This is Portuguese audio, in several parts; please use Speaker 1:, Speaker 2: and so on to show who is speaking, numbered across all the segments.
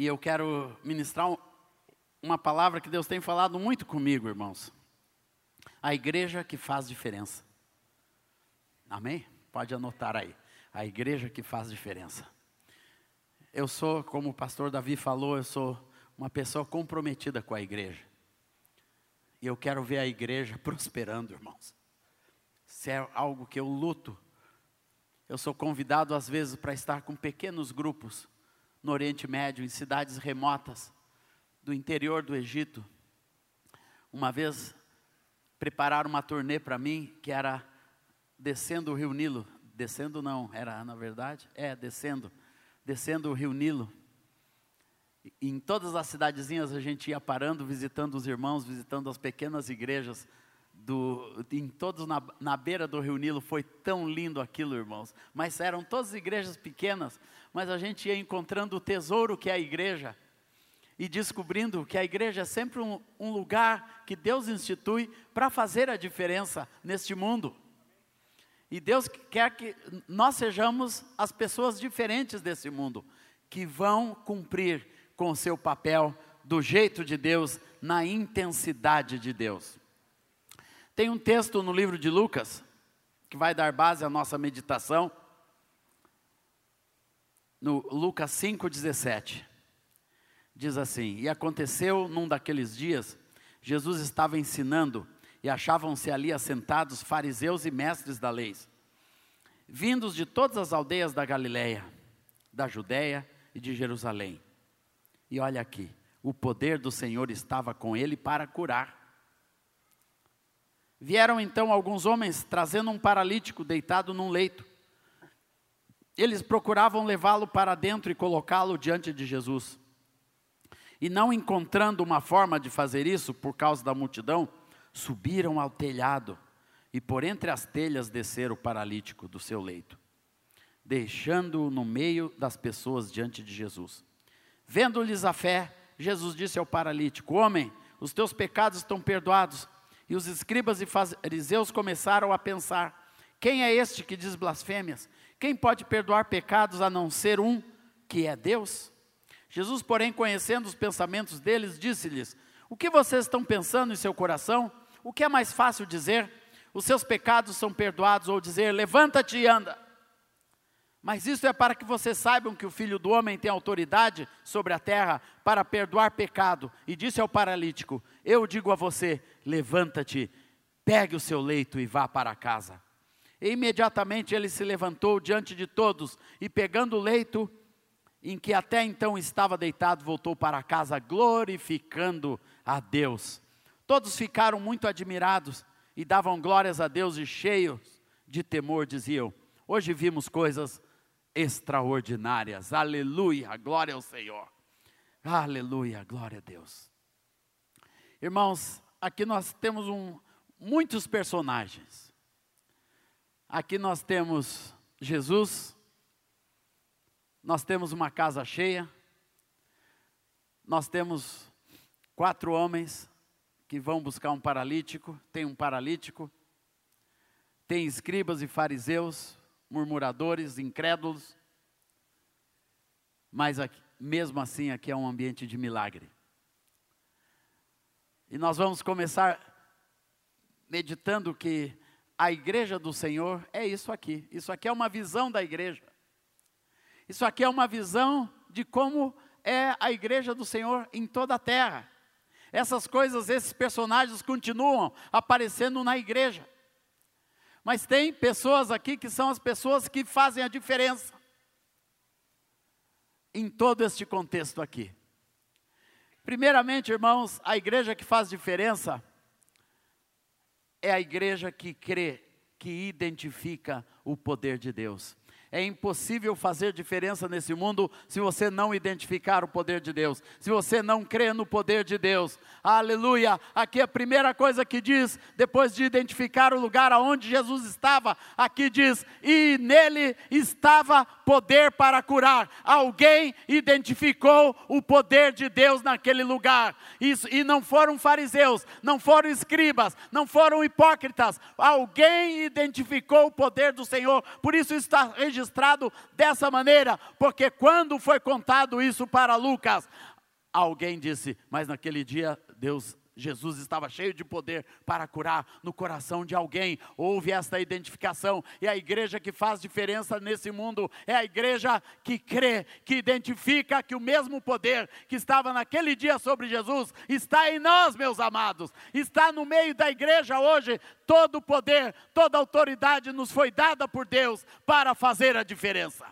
Speaker 1: E eu quero ministrar uma palavra que Deus tem falado muito comigo, irmãos. A igreja que faz diferença. Amém? Pode anotar aí. A igreja que faz diferença. Eu sou, como o pastor Davi falou, eu sou uma pessoa comprometida com a igreja. E eu quero ver a igreja prosperando, irmãos. Se é algo que eu luto, eu sou convidado às vezes para estar com pequenos grupos no Oriente Médio, em cidades remotas do interior do Egito. Uma vez prepararam uma turnê para mim que era descendo o Rio Nilo, descendo não, era na verdade, é descendo, descendo o Rio Nilo. Em todas as cidadezinhas a gente ia parando, visitando os irmãos, visitando as pequenas igrejas do, em todos na, na beira do Rio Nilo, foi tão lindo aquilo, irmãos. Mas eram todas igrejas pequenas, mas a gente ia encontrando o tesouro que é a igreja e descobrindo que a igreja é sempre um, um lugar que Deus institui para fazer a diferença neste mundo. E Deus quer que nós sejamos as pessoas diferentes desse mundo, que vão cumprir com o seu papel do jeito de Deus, na intensidade de Deus. Tem um texto no livro de Lucas, que vai dar base à nossa meditação, no Lucas 5,17. Diz assim: E aconteceu num daqueles dias, Jesus estava ensinando, e achavam-se ali assentados fariseus e mestres da lei, vindos de todas as aldeias da Galiléia, da Judéia e de Jerusalém. E olha aqui, o poder do Senhor estava com ele para curar. Vieram então alguns homens trazendo um paralítico deitado num leito. Eles procuravam levá-lo para dentro e colocá-lo diante de Jesus. E não encontrando uma forma de fazer isso por causa da multidão, subiram ao telhado e por entre as telhas desceram o paralítico do seu leito, deixando-o no meio das pessoas diante de Jesus. Vendo-lhes a fé, Jesus disse ao paralítico: Homem, os teus pecados estão perdoados. E os escribas e fariseus começaram a pensar: quem é este que diz blasfêmias? Quem pode perdoar pecados a não ser um que é Deus? Jesus, porém, conhecendo os pensamentos deles, disse-lhes: O que vocês estão pensando em seu coração? O que é mais fácil dizer? Os seus pecados são perdoados, ou dizer: Levanta-te e anda. Mas isso é para que vocês saibam que o Filho do Homem tem autoridade sobre a terra para perdoar pecado. E disse ao paralítico: Eu digo a você: levanta-te, pegue o seu leito e vá para casa. E imediatamente ele se levantou diante de todos e, pegando o leito em que até então estava deitado, voltou para casa, glorificando a Deus. Todos ficaram muito admirados e davam glórias a Deus e cheios de temor diziam: Hoje vimos coisas extraordinárias. Aleluia, glória ao Senhor. Aleluia, glória a Deus. Irmãos, aqui nós temos um, muitos personagens. Aqui nós temos Jesus, nós temos uma casa cheia, nós temos quatro homens que vão buscar um paralítico, tem um paralítico, tem escribas e fariseus, murmuradores, incrédulos. Mas aqui, mesmo assim, aqui é um ambiente de milagre. E nós vamos começar meditando que a igreja do Senhor é isso aqui. Isso aqui é uma visão da igreja. Isso aqui é uma visão de como é a igreja do Senhor em toda a terra. Essas coisas, esses personagens continuam aparecendo na igreja. Mas tem pessoas aqui que são as pessoas que fazem a diferença em todo este contexto aqui. Primeiramente, irmãos, a igreja que faz diferença é a igreja que crê, que identifica o poder de Deus. É impossível fazer diferença nesse mundo se você não identificar o poder de Deus, se você não crê no poder de Deus. Aleluia! Aqui a primeira coisa que diz, depois de identificar o lugar aonde Jesus estava, aqui diz: "E nele estava poder para curar. Alguém identificou o poder de Deus naquele lugar. Isso, e não foram fariseus, não foram escribas, não foram hipócritas. Alguém identificou o poder do Senhor. Por isso está registrado dessa maneira, porque quando foi contado isso para Lucas, alguém disse: Mas naquele dia Deus Jesus estava cheio de poder para curar no coração de alguém. Houve esta identificação. E a igreja que faz diferença nesse mundo é a igreja que crê, que identifica que o mesmo poder que estava naquele dia sobre Jesus está em nós, meus amados. Está no meio da igreja hoje. Todo o poder, toda a autoridade nos foi dada por Deus para fazer a diferença.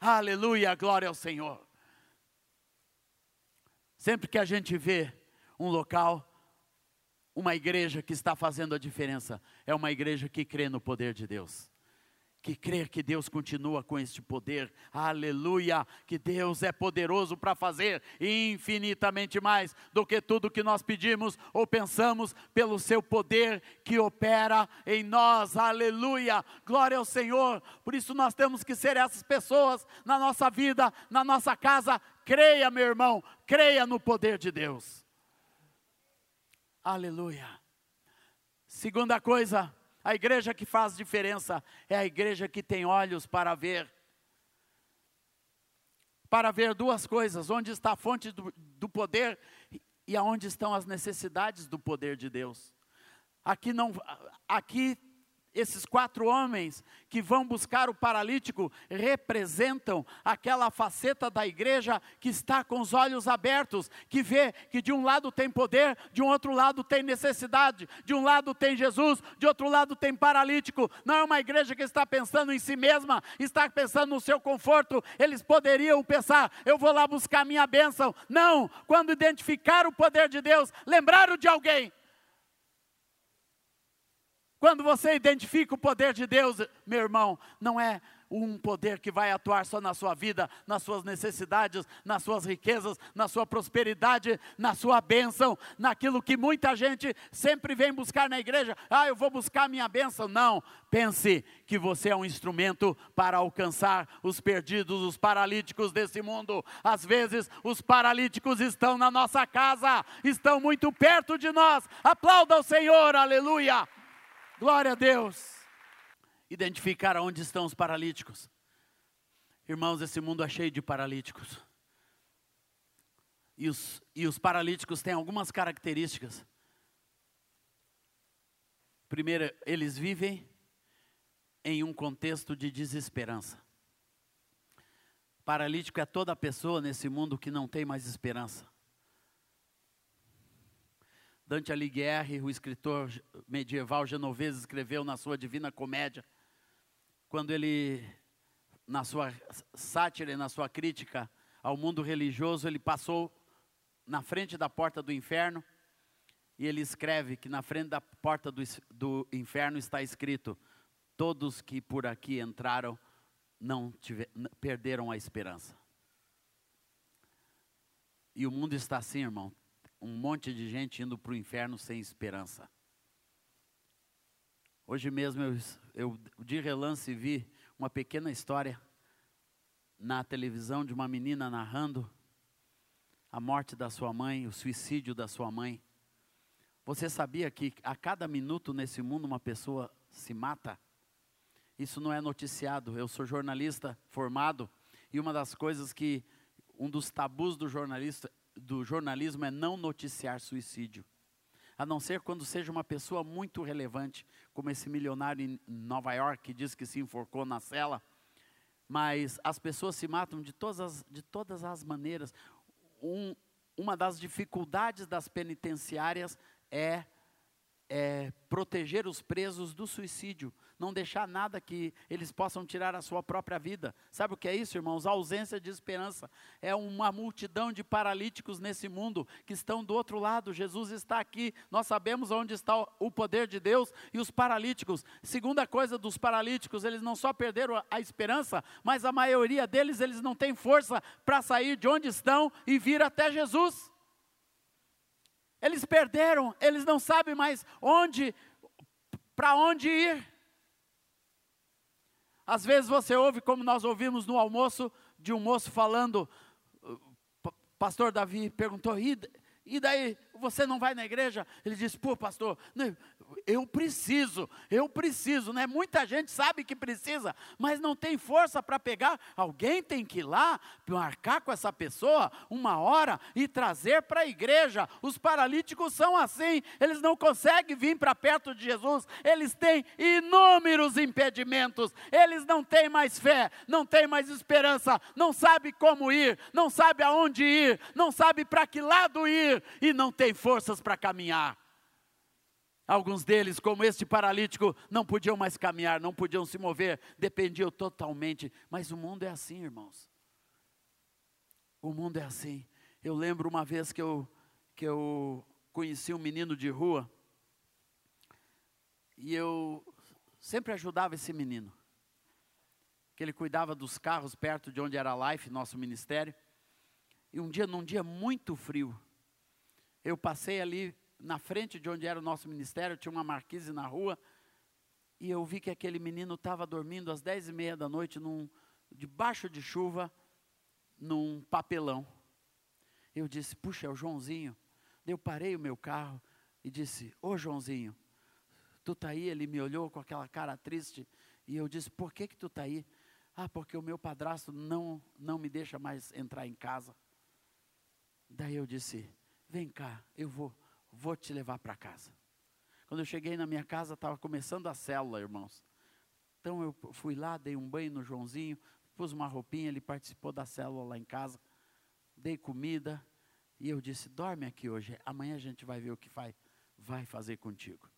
Speaker 1: Aleluia, glória ao Senhor. Sempre que a gente vê um local, uma igreja que está fazendo a diferença, é uma igreja que crê no poder de Deus. Que crê que Deus continua com este poder, aleluia, que Deus é poderoso para fazer infinitamente mais do que tudo que nós pedimos ou pensamos, pelo seu poder que opera em nós, aleluia, glória ao Senhor. Por isso nós temos que ser essas pessoas na nossa vida, na nossa casa. Creia, meu irmão, creia no poder de Deus. Aleluia. Segunda coisa, a igreja que faz diferença é a igreja que tem olhos para ver. Para ver duas coisas: onde está a fonte do, do poder e aonde estão as necessidades do poder de Deus. Aqui não, aqui esses quatro homens que vão buscar o paralítico representam aquela faceta da igreja que está com os olhos abertos, que vê que de um lado tem poder, de um outro lado tem necessidade, de um lado tem Jesus, de outro lado tem paralítico. Não é uma igreja que está pensando em si mesma, está pensando no seu conforto. Eles poderiam pensar, eu vou lá buscar minha bênção. Não, quando identificar o poder de Deus, lembraram de alguém quando você identifica o poder de Deus, meu irmão, não é um poder que vai atuar só na sua vida, nas suas necessidades, nas suas riquezas, na sua prosperidade, na sua bênção, naquilo que muita gente sempre vem buscar na igreja. Ah, eu vou buscar minha bênção. Não, pense que você é um instrumento para alcançar os perdidos, os paralíticos desse mundo. Às vezes, os paralíticos estão na nossa casa, estão muito perto de nós. Aplauda o Senhor, aleluia. Glória a Deus. Identificar onde estão os paralíticos. Irmãos, esse mundo é cheio de paralíticos. E os, e os paralíticos têm algumas características. Primeiro, eles vivem em um contexto de desesperança. Paralítico é toda pessoa nesse mundo que não tem mais esperança. Dante Alighieri, o escritor medieval genovês, escreveu na sua Divina Comédia, quando ele, na sua sátira e na sua crítica ao mundo religioso, ele passou na frente da porta do inferno e ele escreve que na frente da porta do, do inferno está escrito: Todos que por aqui entraram não tiver, perderam a esperança. E o mundo está assim, irmão um monte de gente indo para o inferno sem esperança. Hoje mesmo eu, eu de relance vi uma pequena história na televisão de uma menina narrando a morte da sua mãe, o suicídio da sua mãe. Você sabia que a cada minuto nesse mundo uma pessoa se mata? Isso não é noticiado. Eu sou jornalista formado e uma das coisas que um dos tabus do jornalista do jornalismo é não noticiar suicídio. A não ser quando seja uma pessoa muito relevante, como esse milionário em Nova York que diz que se enforcou na cela. Mas as pessoas se matam de todas as, de todas as maneiras. Um, uma das dificuldades das penitenciárias é, é proteger os presos do suicídio não deixar nada que eles possam tirar a sua própria vida. Sabe o que é isso, irmãos? A ausência de esperança. É uma multidão de paralíticos nesse mundo que estão do outro lado. Jesus está aqui. Nós sabemos onde está o poder de Deus e os paralíticos. Segunda coisa dos paralíticos, eles não só perderam a esperança, mas a maioria deles eles não têm força para sair de onde estão e vir até Jesus. Eles perderam, eles não sabem mais onde, para onde ir. Às vezes você ouve, como nós ouvimos no almoço, de um moço falando, pastor Davi perguntou, e, e daí, você não vai na igreja? Ele disse, pô, pastor, eu preciso, eu preciso, né? Muita gente sabe que precisa, mas não tem força para pegar. Alguém tem que ir lá, marcar com essa pessoa uma hora e trazer para a igreja. Os paralíticos são assim, eles não conseguem vir para perto de Jesus, eles têm inúmeros impedimentos, eles não têm mais fé, não têm mais esperança, não sabem como ir, não sabem aonde ir, não sabem para que lado ir e não tem forças para caminhar. Alguns deles, como este paralítico, não podiam mais caminhar, não podiam se mover, dependiam totalmente. Mas o mundo é assim, irmãos. O mundo é assim. Eu lembro uma vez que eu, que eu conheci um menino de rua, e eu sempre ajudava esse menino. Que ele cuidava dos carros perto de onde era a Life, nosso ministério. E um dia, num dia muito frio, eu passei ali na frente de onde era o nosso ministério, tinha uma marquise na rua, e eu vi que aquele menino estava dormindo às dez e meia da noite, num, debaixo de chuva, num papelão. Eu disse, puxa, é o Joãozinho. Eu parei o meu carro e disse, ô Joãozinho, tu está aí? Ele me olhou com aquela cara triste, e eu disse, por que que tu está aí? Ah, porque o meu padrasto não, não me deixa mais entrar em casa. Daí eu disse, vem cá, eu vou vou te levar para casa. Quando eu cheguei na minha casa, estava começando a célula, irmãos. Então eu fui lá, dei um banho no Joãozinho, pus uma roupinha, ele participou da célula lá em casa, dei comida, e eu disse: dorme aqui hoje, amanhã a gente vai ver o que vai, vai fazer contigo.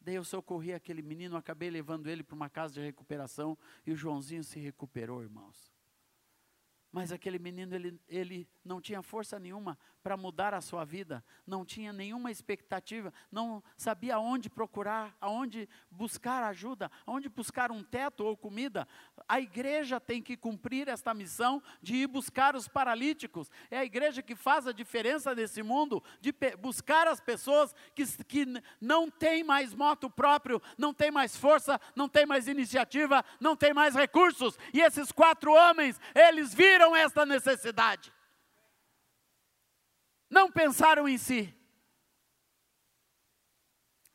Speaker 1: Daí eu socorri aquele menino, acabei levando ele para uma casa de recuperação, e o Joãozinho se recuperou, irmãos. Mas aquele menino, ele, ele não tinha força nenhuma para mudar a sua vida, não tinha nenhuma expectativa, não sabia aonde procurar, aonde buscar ajuda, aonde buscar um teto ou comida. A igreja tem que cumprir esta missão de ir buscar os paralíticos. É a igreja que faz a diferença nesse mundo, de buscar as pessoas que, que não têm mais moto próprio, não têm mais força, não têm mais iniciativa, não têm mais recursos. E esses quatro homens, eles viram esta necessidade não pensaram em si.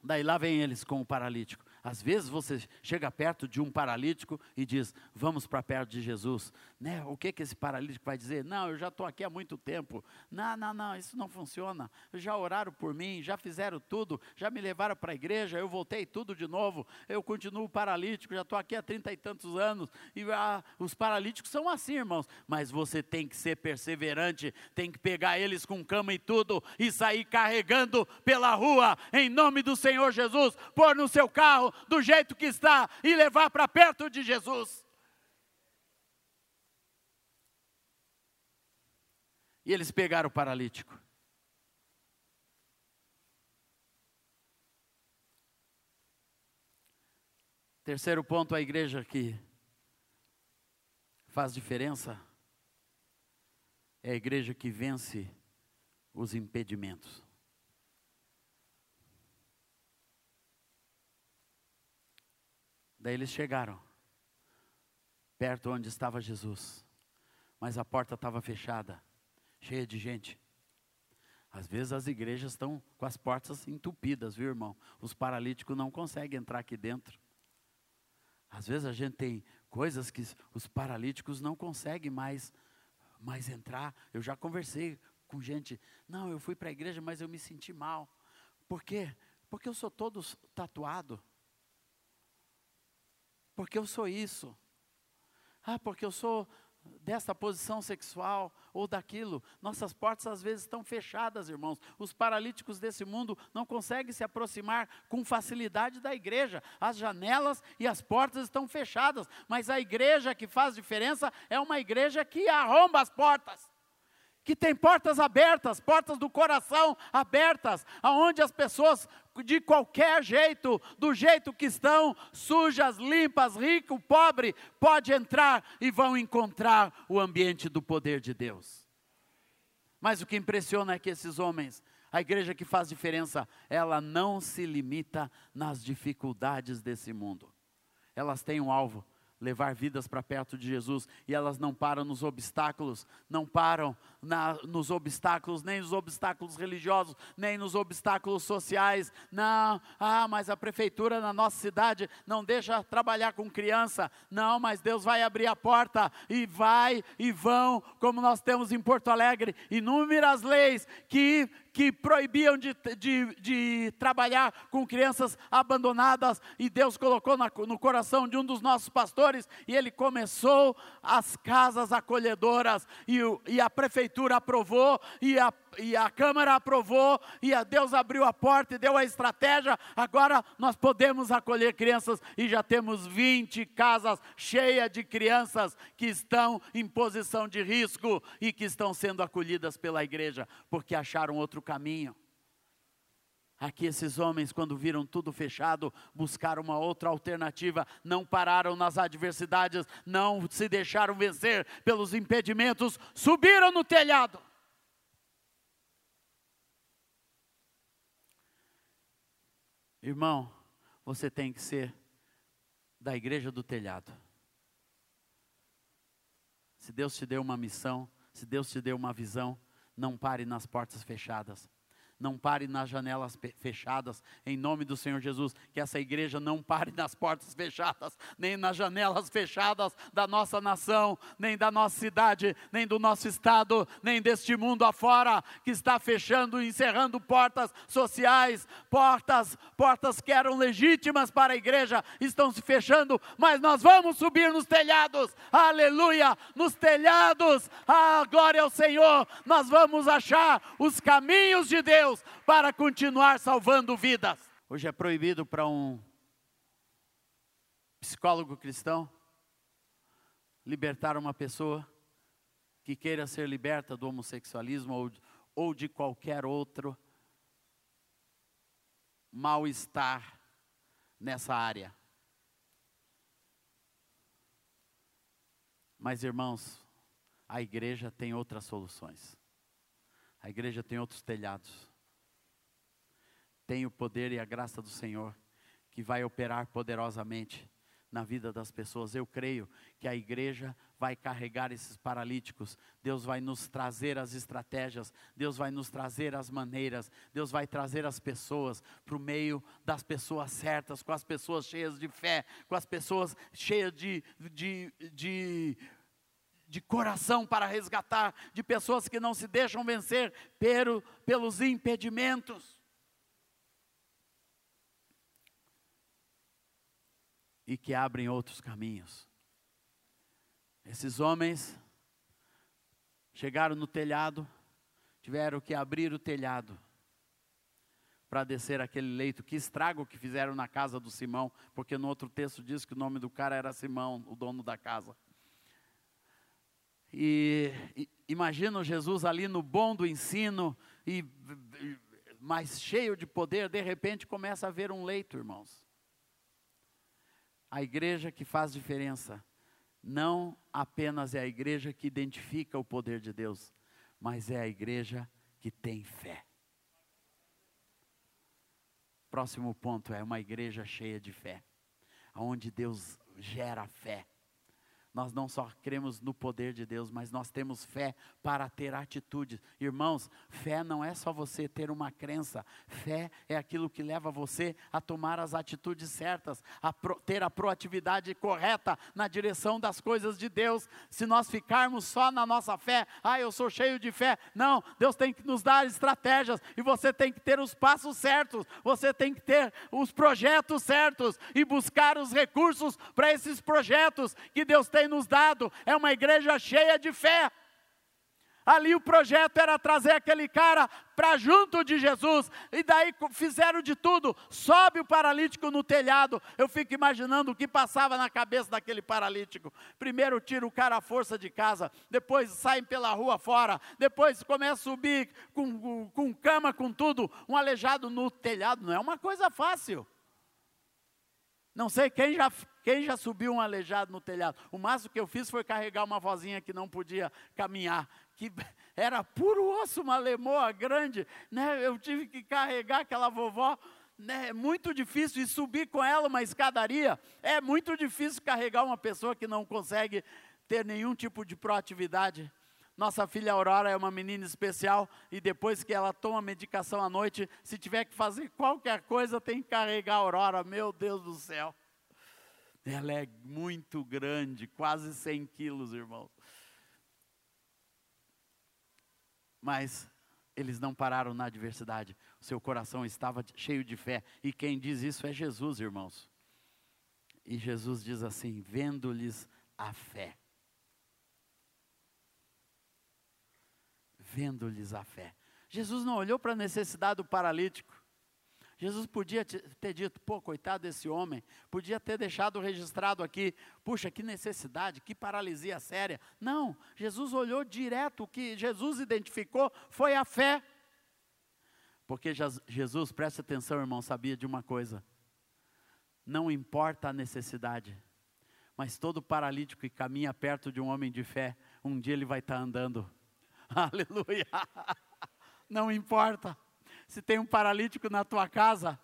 Speaker 1: Daí lá vem eles com o paralítico. Às vezes você chega perto de um paralítico e diz: Vamos para perto de Jesus. Né? O que, que esse paralítico vai dizer? Não, eu já estou aqui há muito tempo. Não, não, não, isso não funciona. Já oraram por mim, já fizeram tudo, já me levaram para a igreja, eu voltei tudo de novo. Eu continuo paralítico, já estou aqui há trinta e tantos anos. E ah, os paralíticos são assim, irmãos. Mas você tem que ser perseverante, tem que pegar eles com cama e tudo e sair carregando pela rua, em nome do Senhor Jesus, pôr no seu carro do jeito que está e levar para perto de Jesus. E eles pegaram o paralítico. Terceiro ponto, a igreja que faz diferença é a igreja que vence os impedimentos. Daí eles chegaram perto onde estava Jesus, mas a porta estava fechada, cheia de gente. Às vezes as igrejas estão com as portas entupidas, viu, irmão? Os paralíticos não conseguem entrar aqui dentro. Às vezes a gente tem coisas que os paralíticos não conseguem mais, mais entrar. Eu já conversei com gente, não, eu fui para a igreja, mas eu me senti mal. Por quê? Porque eu sou todo tatuado. Porque eu sou isso. Ah, porque eu sou dessa posição sexual ou daquilo. Nossas portas às vezes estão fechadas, irmãos. Os paralíticos desse mundo não conseguem se aproximar com facilidade da igreja. As janelas e as portas estão fechadas, mas a igreja que faz diferença é uma igreja que arromba as portas que tem portas abertas, portas do coração abertas, aonde as pessoas de qualquer jeito, do jeito que estão, sujas, limpas, rico, pobre, pode entrar e vão encontrar o ambiente do poder de Deus. Mas o que impressiona é que esses homens, a igreja que faz diferença, ela não se limita nas dificuldades desse mundo. elas têm um alvo, levar vidas para perto de Jesus e elas não param nos obstáculos, não param na, nos obstáculos, nem nos obstáculos religiosos, nem nos obstáculos sociais. Não, ah, mas a prefeitura na nossa cidade não deixa trabalhar com criança. Não, mas Deus vai abrir a porta e vai e vão, como nós temos em Porto Alegre, inúmeras leis que que proibiam de, de, de, trabalhar com crianças abandonadas, e Deus colocou na, no coração de um dos nossos pastores, e ele começou as casas acolhedoras, e, e a prefeitura prefeitura aprovou, e a, e a Câmara aprovou, e a Deus abriu a porta e deu a estratégia. Agora nós podemos acolher crianças e já temos 20 casas cheias de crianças que estão em posição de risco e que estão sendo acolhidas pela igreja, porque acharam outro caminho. Aqui esses homens, quando viram tudo fechado, buscaram uma outra alternativa, não pararam nas adversidades, não se deixaram vencer pelos impedimentos, subiram no telhado. Irmão, você tem que ser da igreja do telhado. Se Deus te deu uma missão, se Deus te deu uma visão, não pare nas portas fechadas não pare nas janelas fechadas, em nome do Senhor Jesus. Que essa igreja não pare nas portas fechadas, nem nas janelas fechadas da nossa nação, nem da nossa cidade, nem do nosso estado, nem deste mundo afora, que está fechando, encerrando portas sociais, portas, portas que eram legítimas para a igreja, estão se fechando, mas nós vamos subir nos telhados, aleluia, nos telhados, a glória ao Senhor, nós vamos achar os caminhos de Deus Deus para continuar salvando vidas. Hoje é proibido para um psicólogo cristão libertar uma pessoa que queira ser liberta do homossexualismo ou, ou de qualquer outro mal-estar nessa área. Mas, irmãos, a igreja tem outras soluções. A igreja tem outros telhados tem o poder e a graça do Senhor que vai operar poderosamente na vida das pessoas. Eu creio que a igreja vai carregar esses paralíticos, Deus vai nos trazer as estratégias, Deus vai nos trazer as maneiras, Deus vai trazer as pessoas para o meio das pessoas certas, com as pessoas cheias de fé, com as pessoas cheias de, de, de de coração para resgatar, de pessoas que não se deixam vencer pelo, pelos impedimentos. E que abrem outros caminhos. Esses homens chegaram no telhado, tiveram que abrir o telhado para descer aquele leito. Que estrago que fizeram na casa do Simão, porque no outro texto diz que o nome do cara era Simão, o dono da casa. E, e imagina Jesus ali no bom do ensino e mais cheio de poder, de repente começa a ver um leito, irmãos. A igreja que faz diferença não apenas é a igreja que identifica o poder de Deus, mas é a igreja que tem fé. Próximo ponto é uma igreja cheia de fé, onde Deus gera fé. Nós não só cremos no poder de Deus, mas nós temos fé para ter atitudes. Irmãos, fé não é só você ter uma crença, fé é aquilo que leva você a tomar as atitudes certas, a pro, ter a proatividade correta na direção das coisas de Deus. Se nós ficarmos só na nossa fé, ah, eu sou cheio de fé. Não, Deus tem que nos dar estratégias e você tem que ter os passos certos, você tem que ter os projetos certos e buscar os recursos para esses projetos que Deus tem tem nos dado é uma igreja cheia de fé. Ali o projeto era trazer aquele cara para junto de Jesus, e daí fizeram de tudo. Sobe o paralítico no telhado. Eu fico imaginando o que passava na cabeça daquele paralítico. Primeiro tira o cara à força de casa, depois saem pela rua fora, depois começa a subir com, com, com cama, com tudo. Um aleijado no telhado não é uma coisa fácil. Não sei quem já, quem já subiu um aleijado no telhado. O máximo que eu fiz foi carregar uma vozinha que não podia caminhar, que era puro osso, uma lemoa grande. Né? Eu tive que carregar aquela vovó né, é muito difícil e subir com ela uma escadaria. É muito difícil carregar uma pessoa que não consegue ter nenhum tipo de proatividade. Nossa filha Aurora é uma menina especial e depois que ela toma medicação à noite, se tiver que fazer qualquer coisa, tem que carregar a Aurora. Meu Deus do céu. Ela é muito grande, quase 100 quilos, irmãos. Mas eles não pararam na adversidade. Seu coração estava cheio de fé. E quem diz isso é Jesus, irmãos. E Jesus diz assim: vendo-lhes a fé. Vendo-lhes a fé. Jesus não olhou para a necessidade do paralítico. Jesus podia ter dito, pô, coitado desse homem, podia ter deixado registrado aqui, puxa, que necessidade, que paralisia séria. Não, Jesus olhou direto, o que Jesus identificou foi a fé. Porque Jesus, preste atenção, irmão, sabia de uma coisa: não importa a necessidade, mas todo paralítico que caminha perto de um homem de fé, um dia ele vai estar andando. Aleluia! Não importa se tem um paralítico na tua casa,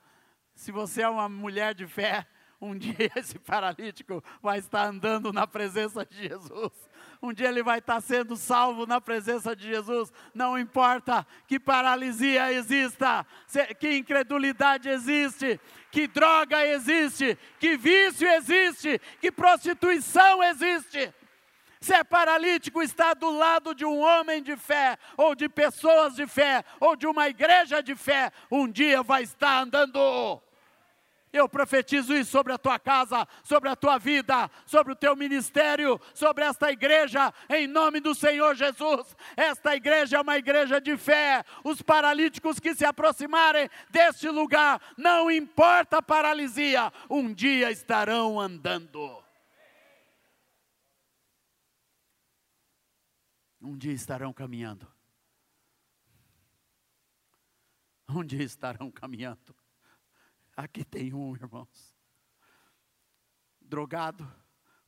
Speaker 1: se você é uma mulher de fé, um dia esse paralítico vai estar andando na presença de Jesus. Um dia ele vai estar sendo salvo na presença de Jesus. Não importa que paralisia exista, que incredulidade existe, que droga existe, que vício existe, que prostituição existe. Se é paralítico, está do lado de um homem de fé, ou de pessoas de fé, ou de uma igreja de fé, um dia vai estar andando. Eu profetizo isso sobre a tua casa, sobre a tua vida, sobre o teu ministério, sobre esta igreja, em nome do Senhor Jesus. Esta igreja é uma igreja de fé. Os paralíticos que se aproximarem deste lugar, não importa a paralisia, um dia estarão andando. Um dia estarão caminhando. Um dia estarão caminhando. Aqui tem um, irmãos. Drogado,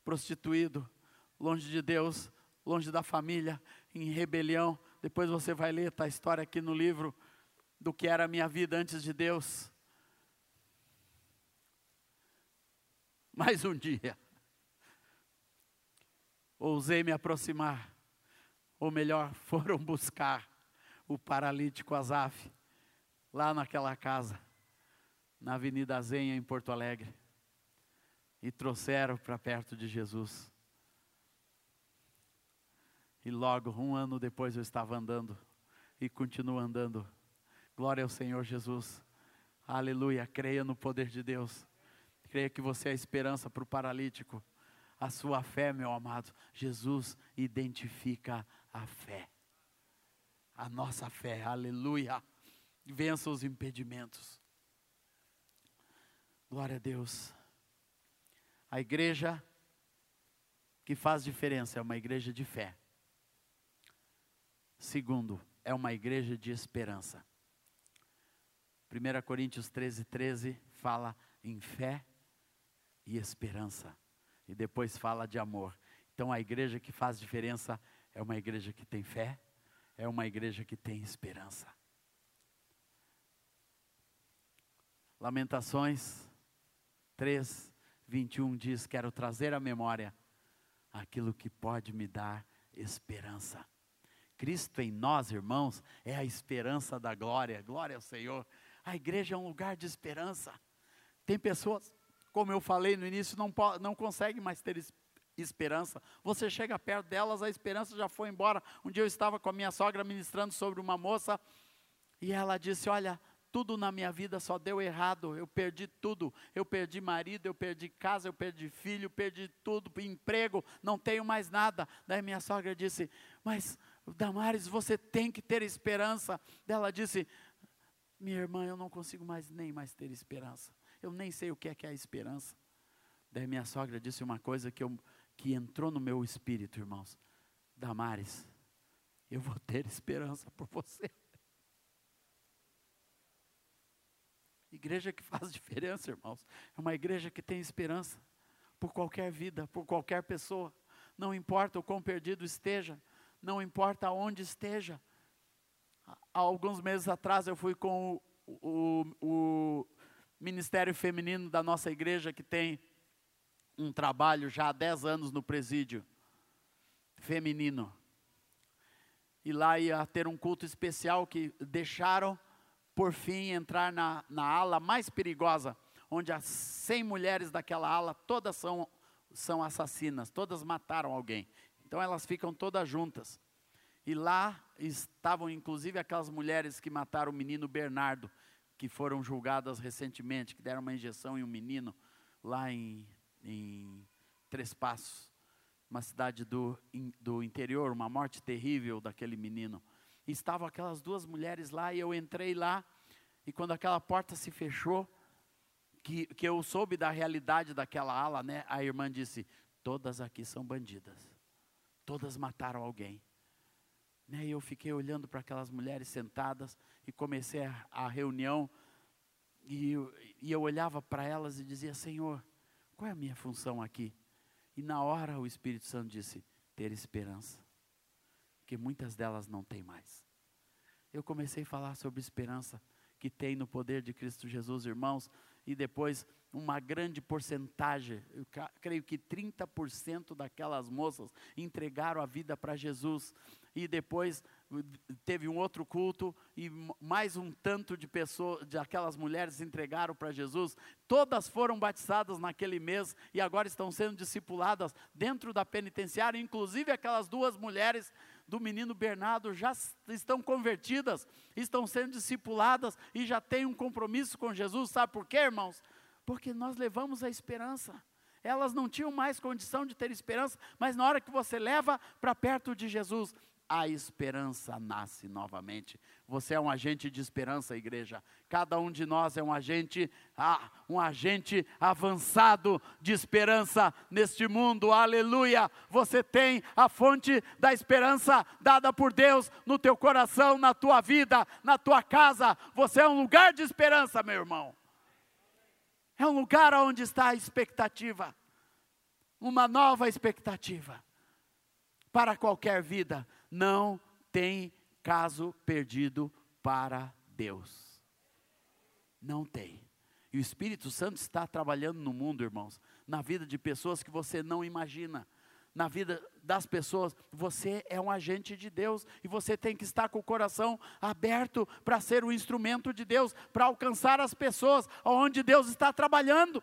Speaker 1: prostituído, longe de Deus, longe da família, em rebelião. Depois você vai ler a história aqui no livro do que era a minha vida antes de Deus. Mais um dia, ousei me aproximar ou melhor, foram buscar o paralítico Azaf, lá naquela casa, na Avenida Zenha, em Porto Alegre, e trouxeram para perto de Jesus. E logo, um ano depois, eu estava andando, e continuo andando. Glória ao Senhor Jesus. Aleluia. Creia no poder de Deus. Creia que você é a esperança para o paralítico. A sua fé, meu amado. Jesus identifica a fé. A nossa fé, aleluia. Vença os impedimentos. Glória a Deus. A igreja que faz diferença é uma igreja de fé. Segundo, é uma igreja de esperança. 1 Coríntios 13, 13 fala em fé e esperança. E depois fala de amor. Então a igreja que faz diferença é uma igreja que tem fé, é uma igreja que tem esperança. Lamentações 3, 21 diz: Quero trazer à memória aquilo que pode me dar esperança. Cristo em nós, irmãos, é a esperança da glória. Glória ao Senhor. A igreja é um lugar de esperança. Tem pessoas, como eu falei no início, não, não conseguem mais ter esperança esperança. Você chega perto delas, a esperança já foi embora. Um dia eu estava com a minha sogra ministrando sobre uma moça e ela disse: Olha, tudo na minha vida só deu errado, eu perdi tudo. Eu perdi marido, eu perdi casa, eu perdi filho, perdi tudo, emprego, não tenho mais nada. Daí minha sogra disse: Mas, Damares, você tem que ter esperança. Ela disse: Minha irmã, eu não consigo mais nem mais ter esperança. Eu nem sei o que é que é a esperança. Daí minha sogra disse uma coisa que eu que entrou no meu espírito, irmãos. Damares, eu vou ter esperança por você. Igreja que faz diferença, irmãos. É uma igreja que tem esperança por qualquer vida, por qualquer pessoa. Não importa o quão perdido esteja, não importa onde esteja. Há alguns meses atrás eu fui com o, o, o ministério feminino da nossa igreja que tem um trabalho já há 10 anos no presídio feminino. E lá ia ter um culto especial que deixaram, por fim, entrar na, na ala mais perigosa, onde as 100 mulheres daquela ala, todas são, são assassinas, todas mataram alguém. Então elas ficam todas juntas. E lá estavam inclusive aquelas mulheres que mataram o menino Bernardo, que foram julgadas recentemente, que deram uma injeção em um menino lá em, em Três Passos uma cidade do, do interior, uma morte terrível daquele menino. E estavam aquelas duas mulheres lá, e eu entrei lá, e quando aquela porta se fechou, que, que eu soube da realidade daquela ala, né, a irmã disse: Todas aqui são bandidas, todas mataram alguém. Né, e eu fiquei olhando para aquelas mulheres sentadas, e comecei a, a reunião, e, e eu olhava para elas e dizia: Senhor, qual é a minha função aqui? E na hora o Espírito Santo disse: ter esperança, que muitas delas não têm mais. Eu comecei a falar sobre esperança que tem no poder de Cristo Jesus, irmãos, e depois uma grande porcentagem, eu creio que 30% daquelas moças entregaram a vida para Jesus. E depois teve um outro culto e mais um tanto de pessoas, de aquelas mulheres entregaram para Jesus. Todas foram batizadas naquele mês e agora estão sendo discipuladas dentro da penitenciária, inclusive aquelas duas mulheres do menino Bernardo já estão convertidas, estão sendo discipuladas e já têm um compromisso com Jesus. Sabe por quê, irmãos? Porque nós levamos a esperança. Elas não tinham mais condição de ter esperança, mas na hora que você leva para perto de Jesus, a esperança nasce novamente. Você é um agente de esperança, igreja. Cada um de nós é um agente, ah, um agente avançado de esperança neste mundo. Aleluia! Você tem a fonte da esperança dada por Deus no teu coração, na tua vida, na tua casa. Você é um lugar de esperança, meu irmão. É um lugar onde está a expectativa. Uma nova expectativa para qualquer vida não tem caso perdido para Deus. Não tem. E o Espírito Santo está trabalhando no mundo, irmãos, na vida de pessoas que você não imagina. Na vida das pessoas, você é um agente de Deus e você tem que estar com o coração aberto para ser o instrumento de Deus, para alcançar as pessoas onde Deus está trabalhando.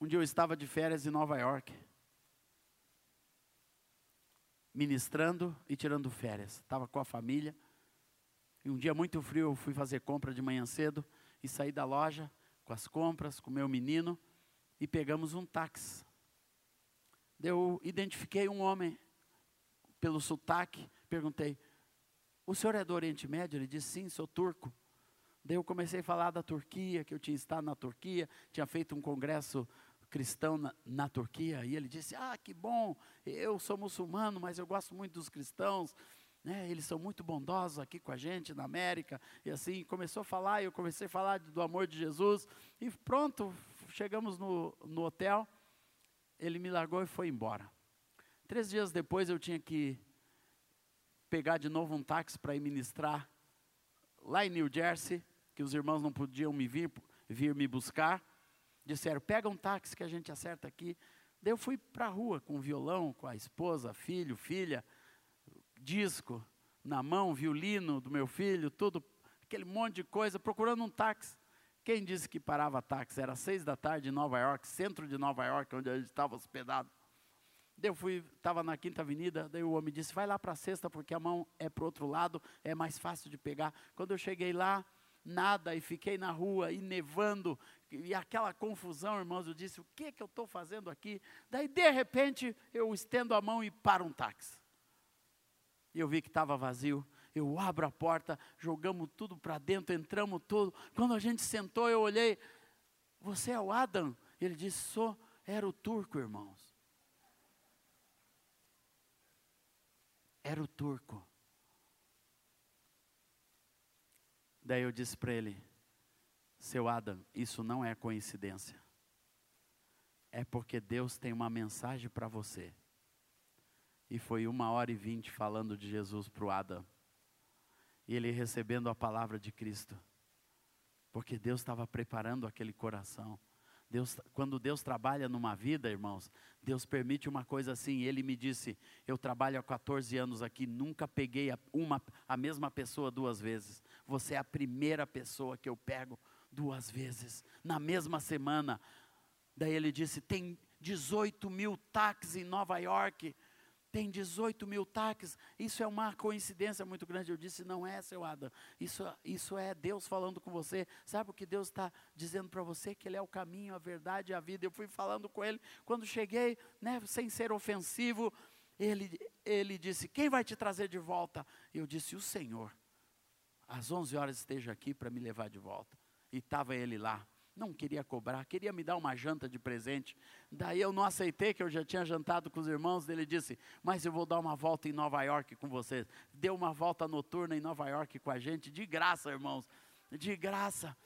Speaker 1: Um dia eu estava de férias em Nova York ministrando e tirando férias. Estava com a família. E um dia muito frio eu fui fazer compra de manhã cedo e saí da loja com as compras, com meu menino e pegamos um táxi. Eu identifiquei um homem pelo sotaque, perguntei: "O senhor é do Oriente Médio?" Ele disse: "Sim, sou turco." Daí eu comecei a falar da Turquia, que eu tinha estado na Turquia, tinha feito um congresso cristão na, na, Turquia, e ele disse: Ah, que bom, eu sou muçulmano, mas eu gosto muito dos cristãos, né, eles são muito bondosos aqui com a gente na América, e assim, começou a falar, e eu comecei a falar do amor de Jesus, e pronto, chegamos no, no hotel, ele me largou e foi embora. Três dias depois eu tinha que pegar de novo um táxi para ir ministrar lá em New Jersey, que os irmãos não podiam me vir, vir me buscar, disseram: pega um táxi que a gente acerta aqui. Daí eu fui para a rua com o violão, com a esposa, filho, filha, disco na mão, violino do meu filho, tudo, aquele monte de coisa, procurando um táxi. Quem disse que parava táxi? Era seis da tarde em Nova York, centro de Nova York, onde a gente estava hospedado. Daí eu fui, estava na Quinta Avenida, daí o homem disse, vai lá para a sexta, porque a mão é para o outro lado, é mais fácil de pegar. Quando eu cheguei lá, nada, e fiquei na rua, e nevando, e aquela confusão, irmãos, eu disse, o que, que eu estou fazendo aqui? Daí, de repente, eu estendo a mão e paro um táxi. E eu vi que estava vazio, eu abro a porta, jogamos tudo para dentro, entramos tudo. Quando a gente sentou, eu olhei, você é o Adam? Ele disse, sou, era o turco, irmãos. Era o turco. Daí eu disse para ele, seu Adam, isso não é coincidência. É porque Deus tem uma mensagem para você. E foi uma hora e vinte falando de Jesus para o Adam. E ele recebendo a palavra de Cristo. Porque Deus estava preparando aquele coração. Deus, quando Deus trabalha numa vida, irmãos, Deus permite uma coisa assim. Ele me disse: Eu trabalho há 14 anos aqui, nunca peguei uma, a mesma pessoa duas vezes. Você é a primeira pessoa que eu pego duas vezes, na mesma semana. Daí ele disse: Tem 18 mil táxis em Nova York tem 18 mil taques, isso é uma coincidência muito grande. Eu disse, não é, seu Adam, isso, isso é Deus falando com você. Sabe o que Deus está dizendo para você? Que Ele é o caminho, a verdade e a vida. Eu fui falando com Ele, quando cheguei, né, sem ser ofensivo, ele, ele disse, quem vai te trazer de volta? Eu disse, o Senhor. Às 11 horas esteja aqui para me levar de volta. E estava ele lá não queria cobrar, queria me dar uma janta de presente. Daí eu não aceitei que eu já tinha jantado com os irmãos. Ele disse: Mas eu vou dar uma volta em Nova York com vocês. Deu uma volta noturna em Nova York com a gente, de graça, irmãos, de graça.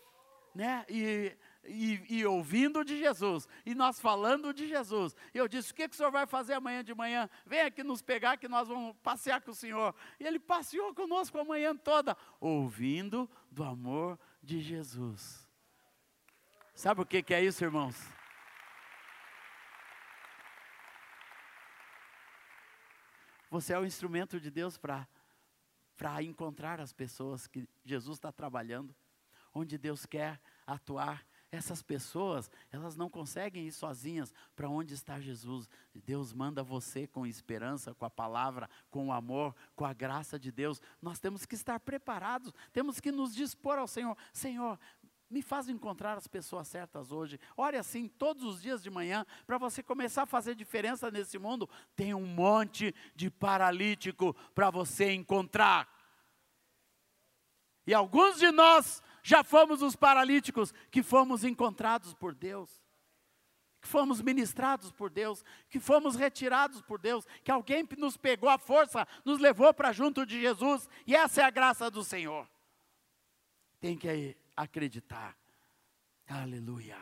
Speaker 1: Né? E, e, e, ouvindo de Jesus, e nós falando de Jesus. Eu disse: O que, que o senhor vai fazer amanhã de manhã? Vem aqui nos pegar que nós vamos passear com o senhor. E ele passeou conosco a manhã toda, ouvindo do amor de Jesus. Sabe o que, que é isso, irmãos? Você é o instrumento de Deus para encontrar as pessoas que Jesus está trabalhando, onde Deus quer atuar. Essas pessoas, elas não conseguem ir sozinhas para onde está Jesus. Deus manda você com esperança, com a palavra, com o amor, com a graça de Deus. Nós temos que estar preparados, temos que nos dispor ao Senhor. Senhor, me faz encontrar as pessoas certas hoje. Ore assim todos os dias de manhã para você começar a fazer diferença nesse mundo. Tem um monte de paralítico para você encontrar. E alguns de nós já fomos os paralíticos que fomos encontrados por Deus. Que fomos ministrados por Deus, que fomos retirados por Deus, que alguém nos pegou a força, nos levou para junto de Jesus, e essa é a graça do Senhor. Tem que acreditar. Aleluia.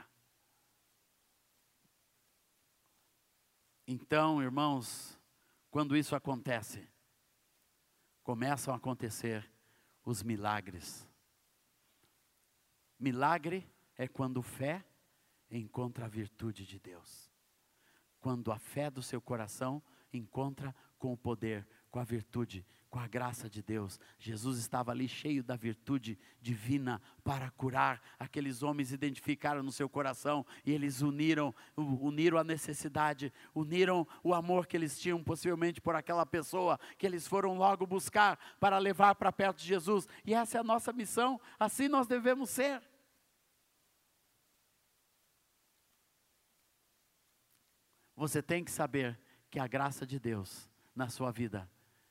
Speaker 1: Então, irmãos, quando isso acontece, começam a acontecer os milagres. Milagre é quando fé encontra a virtude de Deus. Quando a fé do seu coração encontra com o poder, com a virtude com a graça de Deus. Jesus estava ali cheio da virtude divina para curar. Aqueles homens identificaram no seu coração e eles uniram, uniram a necessidade, uniram o amor que eles tinham possivelmente por aquela pessoa que eles foram logo buscar para levar para perto de Jesus. E essa é a nossa missão, assim nós devemos ser. Você tem que saber que a graça de Deus na sua vida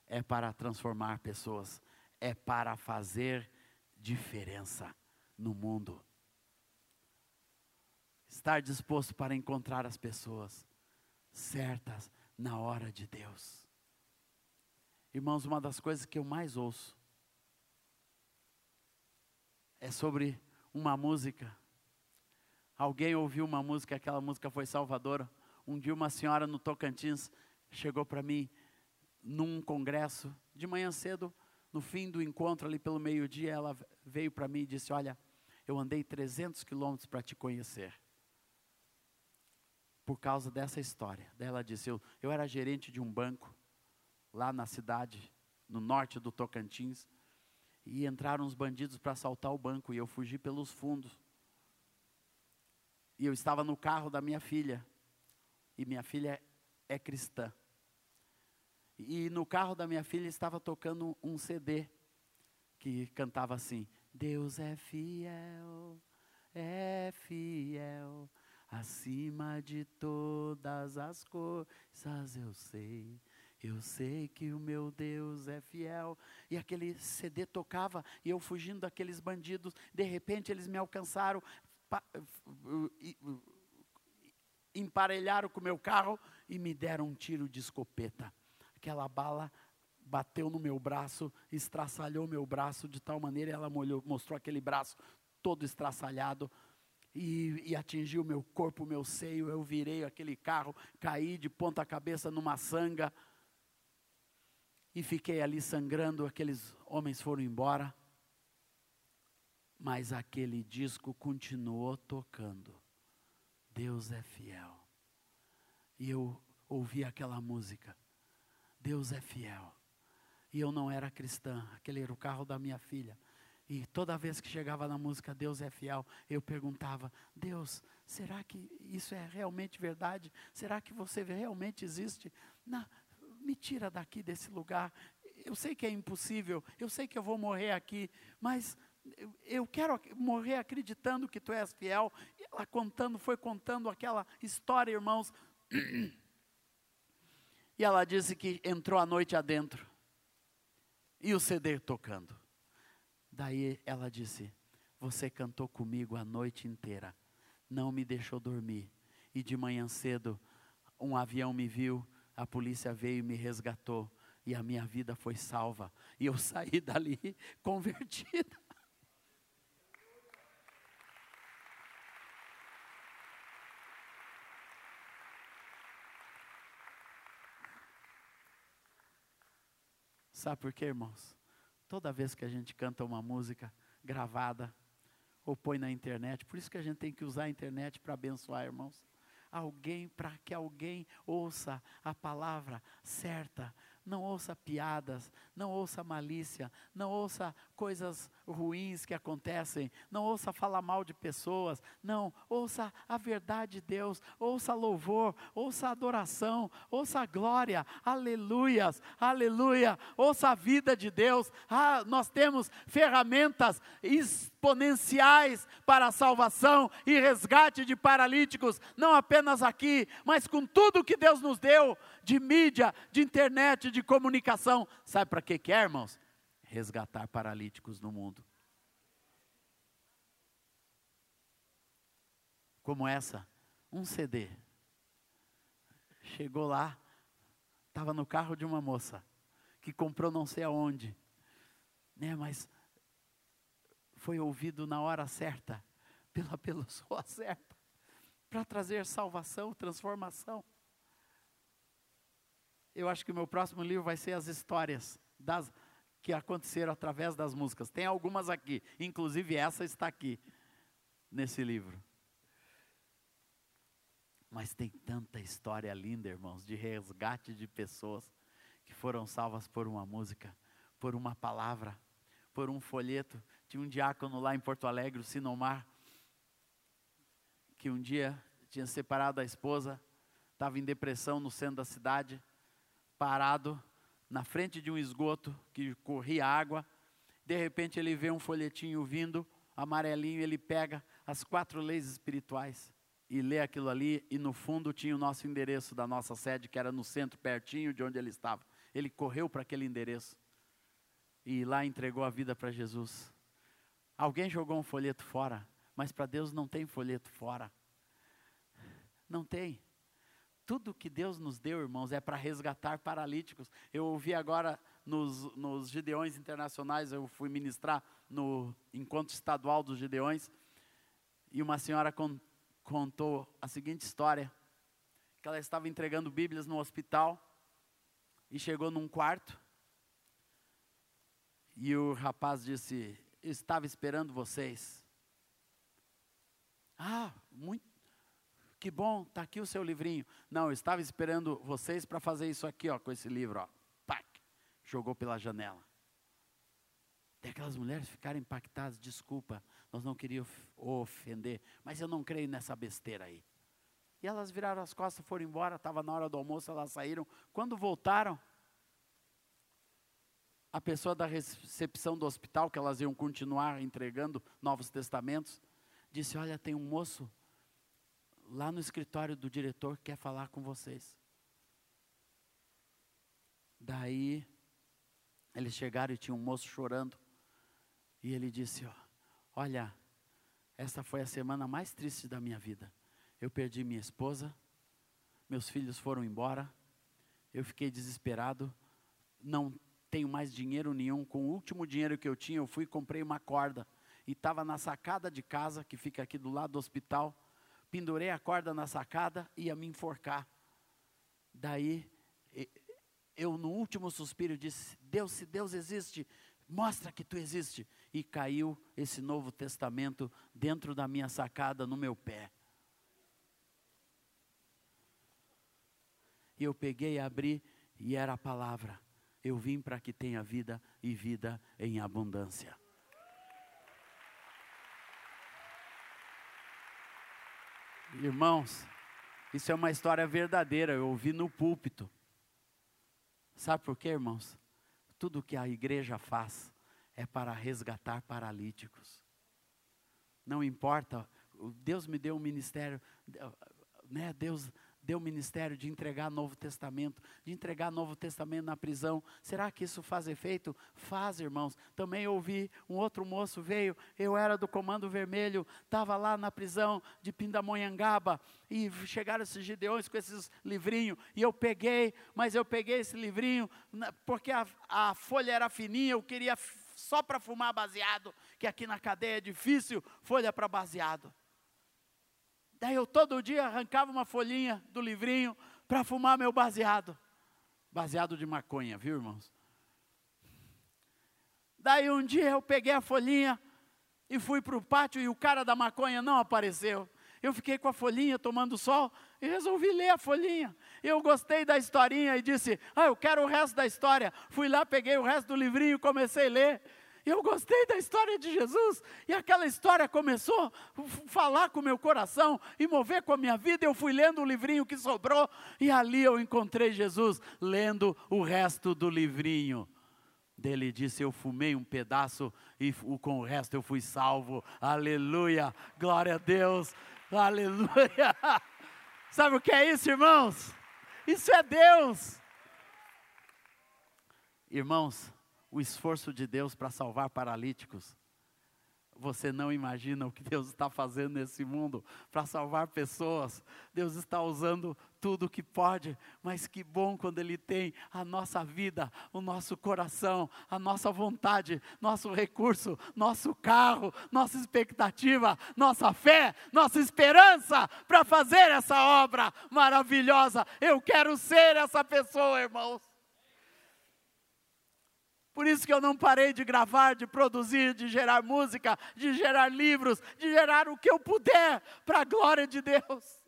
Speaker 1: é para transformar pessoas, é para fazer diferença no mundo. Estar disposto para encontrar as pessoas certas na hora de Deus. Irmãos, uma das coisas que eu mais ouço é sobre uma música. Alguém ouviu uma música, aquela música foi salvadora. Um dia uma senhora no Tocantins chegou para mim num congresso, de manhã cedo, no fim do encontro, ali pelo meio-dia, ela veio para mim e disse: Olha, eu andei 300 quilômetros para te conhecer. Por causa dessa história. Daí ela disse: eu, eu era gerente de um banco, lá na cidade, no norte do Tocantins, e entraram os bandidos para assaltar o banco, e eu fugi pelos fundos. E eu estava no carro da minha filha, e minha filha é cristã. E no carro da minha filha estava tocando um CD que cantava assim: Deus é fiel, é fiel, acima de todas as coisas eu sei. Eu sei que o meu Deus é fiel. E aquele CD tocava e eu fugindo daqueles bandidos. De repente eles me alcançaram, emparelharam com o meu carro e me deram um tiro de escopeta aquela bala bateu no meu braço, estraçalhou meu braço de tal maneira, ela molhou, mostrou aquele braço todo estraçalhado e, e atingiu meu corpo, meu seio. Eu virei aquele carro, caí de ponta cabeça numa sanga. e fiquei ali sangrando. Aqueles homens foram embora, mas aquele disco continuou tocando. Deus é fiel. E eu ouvi aquela música. Deus é fiel. E eu não era cristã, aquele era o carro da minha filha. E toda vez que chegava na música Deus é fiel, eu perguntava: Deus, será que isso é realmente verdade? Será que você realmente existe? Não, me tira daqui desse lugar. Eu sei que é impossível, eu sei que eu vou morrer aqui, mas eu, eu quero morrer acreditando que tu és fiel. E ela contando, foi contando aquela história, irmãos. E ela disse que entrou a noite adentro. E o CD tocando. Daí ela disse: Você cantou comigo a noite inteira, não me deixou dormir. E de manhã cedo, um avião me viu, a polícia veio e me resgatou. E a minha vida foi salva. E eu saí dali convertida. Sabe por quê, irmãos? Toda vez que a gente canta uma música gravada ou põe na internet, por isso que a gente tem que usar a internet para abençoar, irmãos. Alguém, para que alguém ouça a palavra certa, não ouça piadas, não ouça malícia, não ouça coisas ruins que acontecem, não ouça falar mal de pessoas, não, ouça a verdade de Deus, ouça louvor, ouça adoração, ouça glória, aleluias, aleluia, ouça a vida de Deus. Ah, nós temos ferramentas exponenciais para a salvação e resgate de paralíticos, não apenas aqui, mas com tudo que Deus nos deu de mídia, de internet, de comunicação. Sabe para que é, irmãos? Resgatar paralíticos no mundo. Como essa, um CD. Chegou lá, estava no carro de uma moça que comprou não sei aonde, né? Mas foi ouvido na hora certa, pela pessoa certa, para trazer salvação, transformação. Eu acho que o meu próximo livro vai ser as histórias das, que aconteceram através das músicas. Tem algumas aqui, inclusive essa está aqui, nesse livro. Mas tem tanta história linda, irmãos, de resgate de pessoas que foram salvas por uma música, por uma palavra, por um folheto. Tinha um diácono lá em Porto Alegre, o Sinomar, que um dia tinha separado a esposa, estava em depressão no centro da cidade, parado na frente de um esgoto que corria água. De repente ele vê um folhetinho vindo, amarelinho, ele pega as quatro leis espirituais e lê aquilo ali, e no fundo tinha o nosso endereço da nossa sede, que era no centro, pertinho de onde ele estava. Ele correu para aquele endereço e lá entregou a vida para Jesus. Alguém jogou um folheto fora, mas para Deus não tem folheto fora. Não tem. Tudo que Deus nos deu, irmãos, é para resgatar paralíticos. Eu ouvi agora nos, nos Gideões Internacionais, eu fui ministrar no encontro estadual dos Gideões, e uma senhora con, contou a seguinte história: que ela estava entregando Bíblias no hospital e chegou num quarto, e o rapaz disse: Estava esperando vocês. Ah, muito que bom, está aqui o seu livrinho. Não, eu estava esperando vocês para fazer isso aqui, ó, com esse livro, ó. Pac, jogou pela janela. Tem aquelas mulheres ficaram impactadas, desculpa, nós não queríamos ofender, mas eu não creio nessa besteira aí. E elas viraram as costas, foram embora, estava na hora do almoço, elas saíram. Quando voltaram, a pessoa da recepção do hospital, que elas iam continuar entregando Novos Testamentos, disse: Olha, tem um moço lá no escritório do diretor quer falar com vocês. Daí, eles chegaram e tinha um moço chorando. E ele disse: ó, Olha, essa foi a semana mais triste da minha vida. Eu perdi minha esposa, meus filhos foram embora, eu fiquei desesperado, não tenho mais dinheiro nenhum. Com o último dinheiro que eu tinha, eu fui e comprei uma corda. E estava na sacada de casa, que fica aqui do lado do hospital pendurei a corda na sacada e ia me enforcar. Daí eu no último suspiro disse: Deus, se Deus existe, mostra que tu existe. E caiu esse Novo Testamento dentro da minha sacada, no meu pé. E eu peguei e abri, e era a palavra. Eu vim para que tenha vida e vida em abundância. Irmãos, isso é uma história verdadeira, eu ouvi no púlpito. Sabe por quê, irmãos? Tudo que a igreja faz é para resgatar paralíticos. Não importa, Deus me deu um ministério, né? Deus deu ministério de entregar Novo Testamento, de entregar Novo Testamento na prisão. Será que isso faz efeito? Faz, irmãos. Também ouvi um outro moço veio, eu era do Comando Vermelho, estava lá na prisão de Pindamonhangaba e chegaram esses gideões com esses livrinhos e eu peguei, mas eu peguei esse livrinho porque a, a folha era fininha, eu queria só para fumar baseado, que aqui na cadeia é difícil folha para baseado. Daí eu todo dia arrancava uma folhinha do livrinho para fumar meu baseado. Baseado de maconha, viu, irmãos? Daí um dia eu peguei a folhinha e fui para o pátio e o cara da maconha não apareceu. Eu fiquei com a folhinha tomando sol e resolvi ler a folhinha. Eu gostei da historinha e disse: Ah, eu quero o resto da história. Fui lá, peguei o resto do livrinho e comecei a ler. Eu gostei da história de Jesus, e aquela história começou a falar com o meu coração e mover com a minha vida. Eu fui lendo o livrinho que sobrou, e ali eu encontrei Jesus lendo o resto do livrinho. Dele disse: Eu fumei um pedaço e com o resto eu fui salvo. Aleluia, glória a Deus, aleluia. Sabe o que é isso, irmãos? Isso é Deus. Irmãos, o esforço de Deus para salvar paralíticos. Você não imagina o que Deus está fazendo nesse mundo para salvar pessoas. Deus está usando tudo o que pode, mas que bom quando Ele tem a nossa vida, o nosso coração, a nossa vontade, nosso recurso, nosso carro, nossa expectativa, nossa fé, nossa esperança para fazer essa obra maravilhosa. Eu quero ser essa pessoa, irmãos. Por isso que eu não parei de gravar, de produzir, de gerar música, de gerar livros, de gerar o que eu puder para a glória de Deus.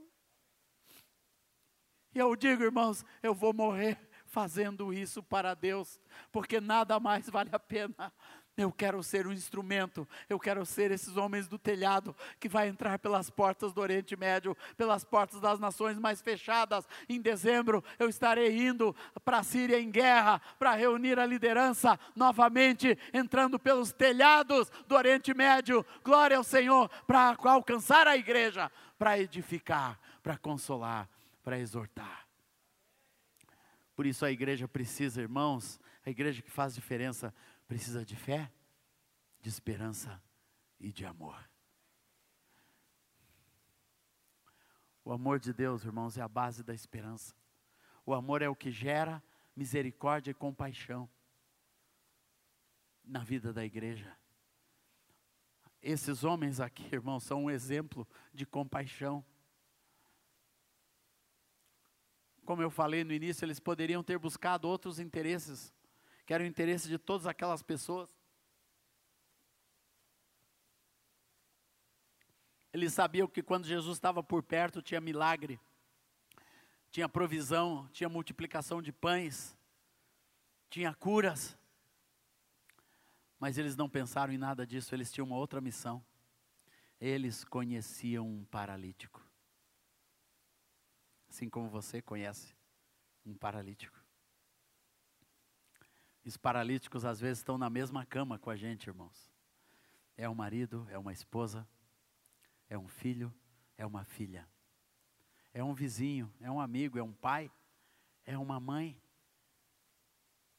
Speaker 1: E eu digo, irmãos, eu vou morrer fazendo isso para Deus, porque nada mais vale a pena eu quero ser um instrumento, eu quero ser esses homens do telhado que vai entrar pelas portas do Oriente Médio, pelas portas das nações mais fechadas. Em dezembro eu estarei indo para a Síria em guerra para reunir a liderança novamente, entrando pelos telhados do Oriente Médio. Glória ao Senhor para alcançar a igreja, para edificar, para consolar, para exortar. Por isso a igreja precisa, irmãos, a igreja que faz diferença precisa de fé, de esperança e de amor. O amor de Deus, irmãos, é a base da esperança. O amor é o que gera misericórdia e compaixão na vida da igreja. Esses homens aqui, irmãos, são um exemplo de compaixão. Como eu falei no início, eles poderiam ter buscado outros interesses, era o interesse de todas aquelas pessoas. Eles sabiam que quando Jesus estava por perto tinha milagre, tinha provisão, tinha multiplicação de pães, tinha curas. Mas eles não pensaram em nada disso, eles tinham uma outra missão. Eles conheciam um paralítico. Assim como você conhece um paralítico. Os paralíticos às vezes estão na mesma cama com a gente, irmãos. É um marido, é uma esposa, é um filho, é uma filha. É um vizinho, é um amigo, é um pai, é uma mãe,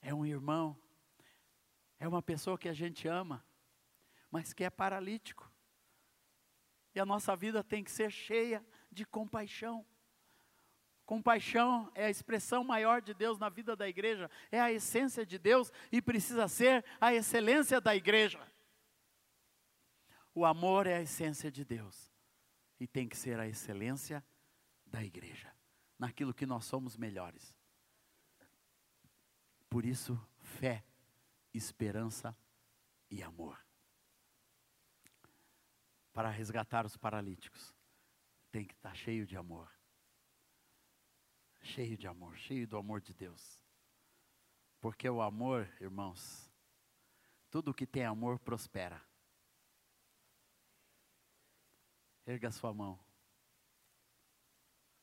Speaker 1: é um irmão, é uma pessoa que a gente ama, mas que é paralítico. E a nossa vida tem que ser cheia de compaixão. Compaixão é a expressão maior de Deus na vida da igreja, é a essência de Deus e precisa ser a excelência da igreja. O amor é a essência de Deus e tem que ser a excelência da igreja, naquilo que nós somos melhores. Por isso, fé, esperança e amor. Para resgatar os paralíticos, tem que estar cheio de amor. Cheio de amor, cheio do amor de Deus. Porque o amor, irmãos, tudo que tem amor prospera. Erga sua mão.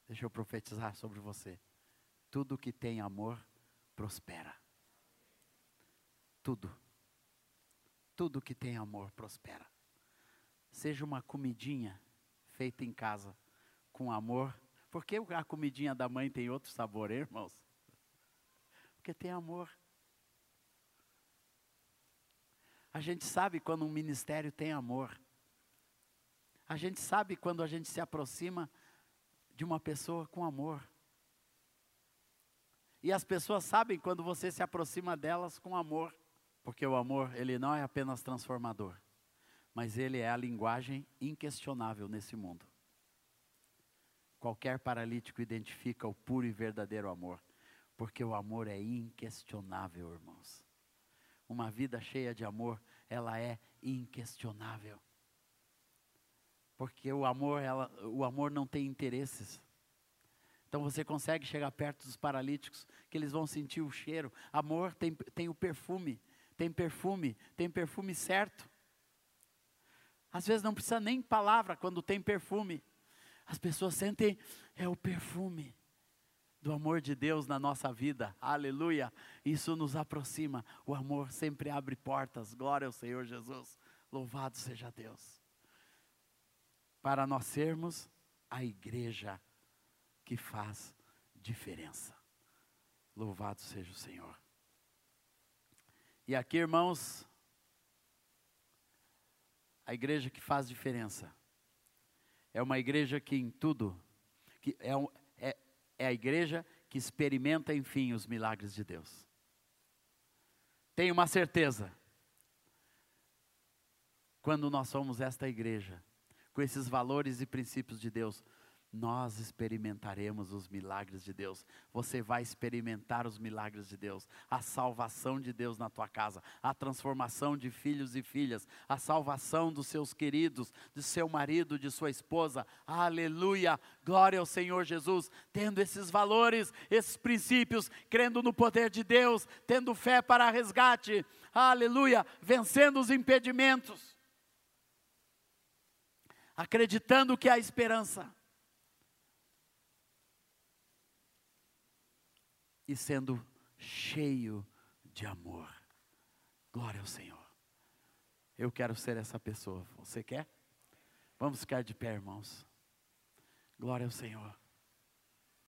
Speaker 1: Deixa eu profetizar sobre você. Tudo que tem amor prospera. Tudo. Tudo que tem amor prospera. Seja uma comidinha feita em casa com amor. Por que a comidinha da mãe tem outro sabor, hein, irmãos? Porque tem amor. A gente sabe quando um ministério tem amor. A gente sabe quando a gente se aproxima de uma pessoa com amor. E as pessoas sabem quando você se aproxima delas com amor, porque o amor, ele não é apenas transformador, mas ele é a linguagem inquestionável nesse mundo. Qualquer paralítico identifica o puro e verdadeiro amor, porque o amor é inquestionável, irmãos. Uma vida cheia de amor, ela é inquestionável porque o amor, ela, o amor não tem interesses. Então você consegue chegar perto dos paralíticos, que eles vão sentir o cheiro. Amor tem, tem o perfume, tem perfume, tem perfume certo. Às vezes não precisa nem palavra quando tem perfume. As pessoas sentem, é o perfume do amor de Deus na nossa vida. Aleluia. Isso nos aproxima. O amor sempre abre portas. Glória ao Senhor Jesus. Louvado seja Deus para nós sermos a igreja que faz diferença. Louvado seja o Senhor. E aqui, irmãos, a igreja que faz diferença é uma igreja que em tudo, que é, um, é, é a igreja que experimenta, enfim, os milagres de Deus. Tenho uma certeza, quando nós somos esta igreja, com esses valores e princípios de Deus, nós experimentaremos os milagres de Deus. Você vai experimentar os milagres de Deus, a salvação de Deus na tua casa, a transformação de filhos e filhas, a salvação dos seus queridos, de seu marido, de sua esposa. Aleluia! Glória ao Senhor Jesus. Tendo esses valores, esses princípios, crendo no poder de Deus, tendo fé para resgate. Aleluia! Vencendo os impedimentos acreditando que há esperança. E sendo cheio de amor. Glória ao Senhor. Eu quero ser essa pessoa. Você quer? Vamos ficar de pé, irmãos. Glória ao Senhor.